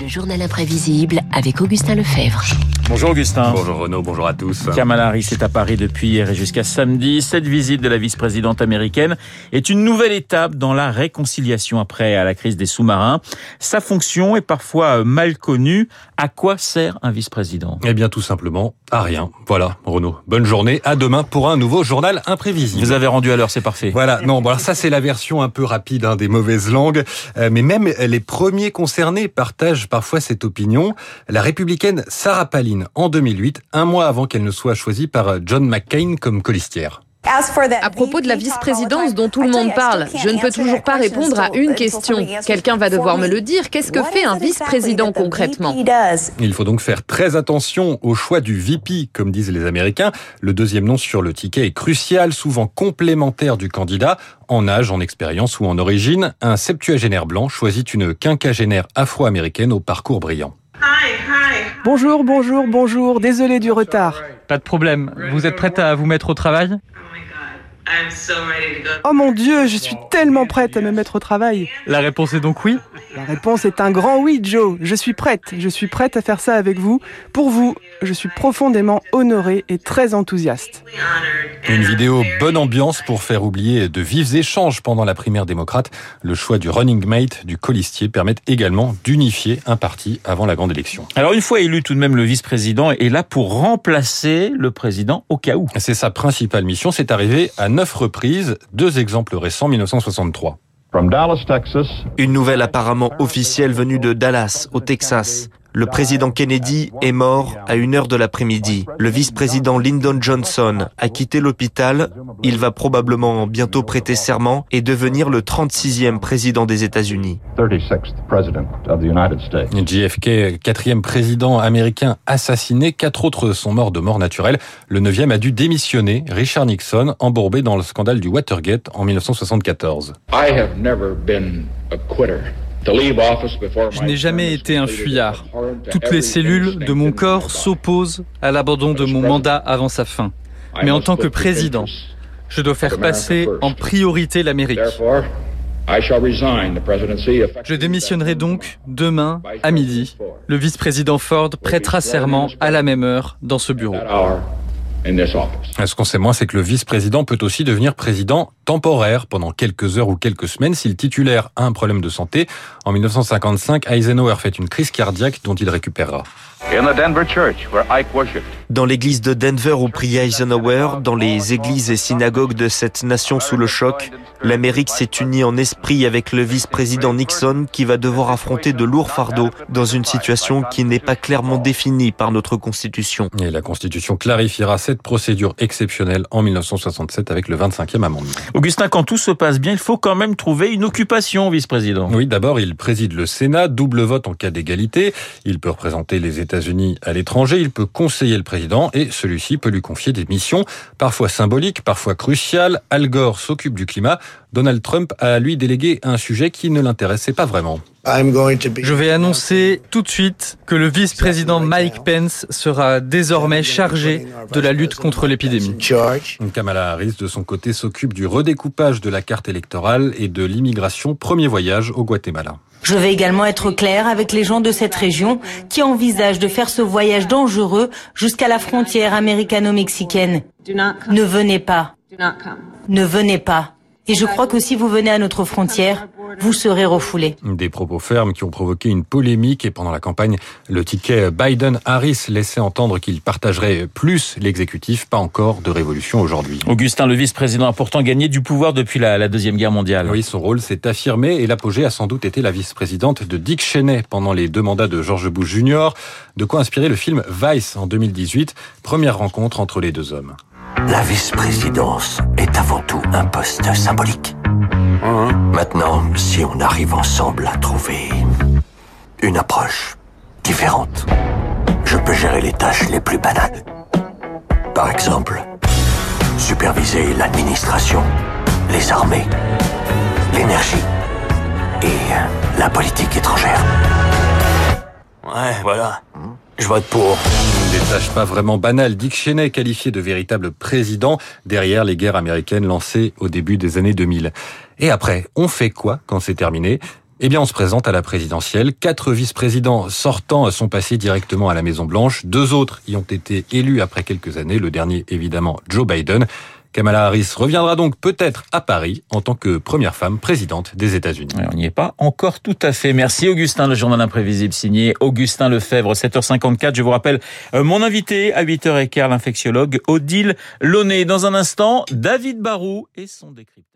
Le journal imprévisible avec Augustin Lefebvre. Bonjour Augustin. Bonjour Renaud, bonjour à tous. Kamala Harris est à Paris depuis hier et jusqu'à samedi. Cette visite de la vice-présidente américaine est une nouvelle étape dans la réconciliation après la crise des sous-marins. Sa fonction est parfois mal connue. À quoi sert un vice-président? Eh bien tout simplement à rien. Voilà Renaud. Bonne journée. À demain pour un nouveau journal imprévisible. Vous avez rendu à l'heure, c'est parfait. Voilà. Non, bon alors ça c'est la version un peu rapide hein, des mauvaises langues. Euh, mais même les premiers concernés partagent parfois cette opinion. La républicaine Sarah Palin, en 2008, un mois avant qu'elle ne soit choisie par John McCain comme colistière. À propos de la vice-présidence dont tout le monde parle, je ne peux toujours pas répondre à une question. Quelqu'un va devoir me le dire. Qu'est-ce que fait un vice-président concrètement Il faut donc faire très attention au choix du VP, comme disent les Américains. Le deuxième nom sur le ticket est crucial, souvent complémentaire du candidat, en âge, en expérience ou en origine. Un septuagénaire blanc choisit une quinquagénaire afro-américaine au parcours brillant. Bonjour, bonjour, bonjour. Désolé du retard. Pas de problème. Vous êtes prête à vous mettre au travail? Oh mon Dieu, je suis tellement prête à me mettre au travail. La réponse est donc oui La réponse est un grand oui, Joe. Je suis prête. Je suis prête à faire ça avec vous. Pour vous, je suis profondément honorée et très enthousiaste. Une vidéo bonne ambiance pour faire oublier de vifs échanges pendant la primaire démocrate. Le choix du running mate, du colistier, permet également d'unifier un parti avant la grande élection. Alors une fois élu, tout de même, le vice-président est là pour remplacer le président au cas où. C'est sa principale mission. C'est arrivé à neuf reprises. Deux exemples récents, 1963. Une nouvelle apparemment officielle venue de Dallas, au Texas. Le président Kennedy est mort à une heure de l'après-midi. Le vice-président Lyndon Johnson a quitté l'hôpital. Il va probablement bientôt prêter serment et devenir le 36e président des États-Unis. JFK, quatrième président américain assassiné. Quatre autres sont morts de mort naturelle. Le neuvième a dû démissionner. Richard Nixon, embourbé dans le scandale du Watergate en 1974. Je n'ai jamais été un fuyard. Toutes les cellules de mon corps s'opposent à l'abandon de mon mandat avant sa fin. Mais en tant que président, je dois faire passer en priorité l'Amérique. Je démissionnerai donc demain à midi. Le vice-président Ford prêtera serment à la même heure dans ce bureau. Ce qu'on sait moins, c'est que le vice-président peut aussi devenir président temporaire pendant quelques heures ou quelques semaines si le titulaire a un problème de santé. En 1955, Eisenhower fait une crise cardiaque dont il récupérera. Dans l'église de Denver où priait Eisenhower, dans les églises et synagogues de cette nation sous le choc, l'Amérique s'est unie en esprit avec le vice-président Nixon qui va devoir affronter de lourds fardeaux dans une situation qui n'est pas clairement définie par notre Constitution. Et la Constitution clarifiera cette procédure exceptionnelle en 1967 avec le 25e amendement. Augustin, quand tout se passe bien, il faut quand même trouver une occupation, vice-président. Oui, d'abord, il préside le Sénat, double vote en cas d'égalité. Il peut représenter les États-Unis à l'étranger, il peut conseiller le président et celui-ci peut lui confier des missions parfois symboliques, parfois cruciales. Al Gore s'occupe du climat. Donald Trump a lui délégué un sujet qui ne l'intéressait pas vraiment. Je vais annoncer tout de suite que le vice-président Mike Pence sera désormais chargé de la lutte contre l'épidémie. Kamala Harris, de son côté, s'occupe du redécoupage de la carte électorale et de l'immigration, premier voyage au Guatemala. Je vais également être clair avec les gens de cette région qui envisagent de faire ce voyage dangereux jusqu'à la frontière américano-mexicaine. Ne venez pas. Ne venez pas. Et je crois que si vous venez à notre frontière, vous serez refoulé. Des propos fermes qui ont provoqué une polémique et pendant la campagne, le ticket Biden-Harris laissait entendre qu'il partagerait plus l'exécutif, pas encore de révolution aujourd'hui. Augustin, le vice-président a pourtant gagné du pouvoir depuis la, la Deuxième Guerre mondiale. Oui, son rôle s'est affirmé et l'apogée a sans doute été la vice-présidente de Dick Cheney pendant les deux mandats de George Bush Jr., de quoi inspirer le film Vice en 2018, première rencontre entre les deux hommes. La vice-présidence est avant tout un poste symbolique. Maintenant, si on arrive ensemble à trouver une approche différente, je peux gérer les tâches les plus banales. Par exemple, superviser l'administration, les armées, l'énergie et la politique étrangère. Ouais, voilà. Je vote pour. Des tâches pas vraiment banales. Dick Cheney, qualifié de véritable président derrière les guerres américaines lancées au début des années 2000. Et après, on fait quoi quand c'est terminé? Eh bien, on se présente à la présidentielle. Quatre vice-présidents sortants sont passés directement à la Maison-Blanche. Deux autres y ont été élus après quelques années. Le dernier, évidemment, Joe Biden. Kamala Harris reviendra donc peut-être à Paris en tant que première femme présidente des États-Unis. On n'y est pas encore tout à fait. Merci Augustin, le journal imprévisible signé Augustin Lefebvre, 7h54. Je vous rappelle euh, mon invité à 8h15, l'infectiologue Odile Launay. Dans un instant, David Barou et son décryptage.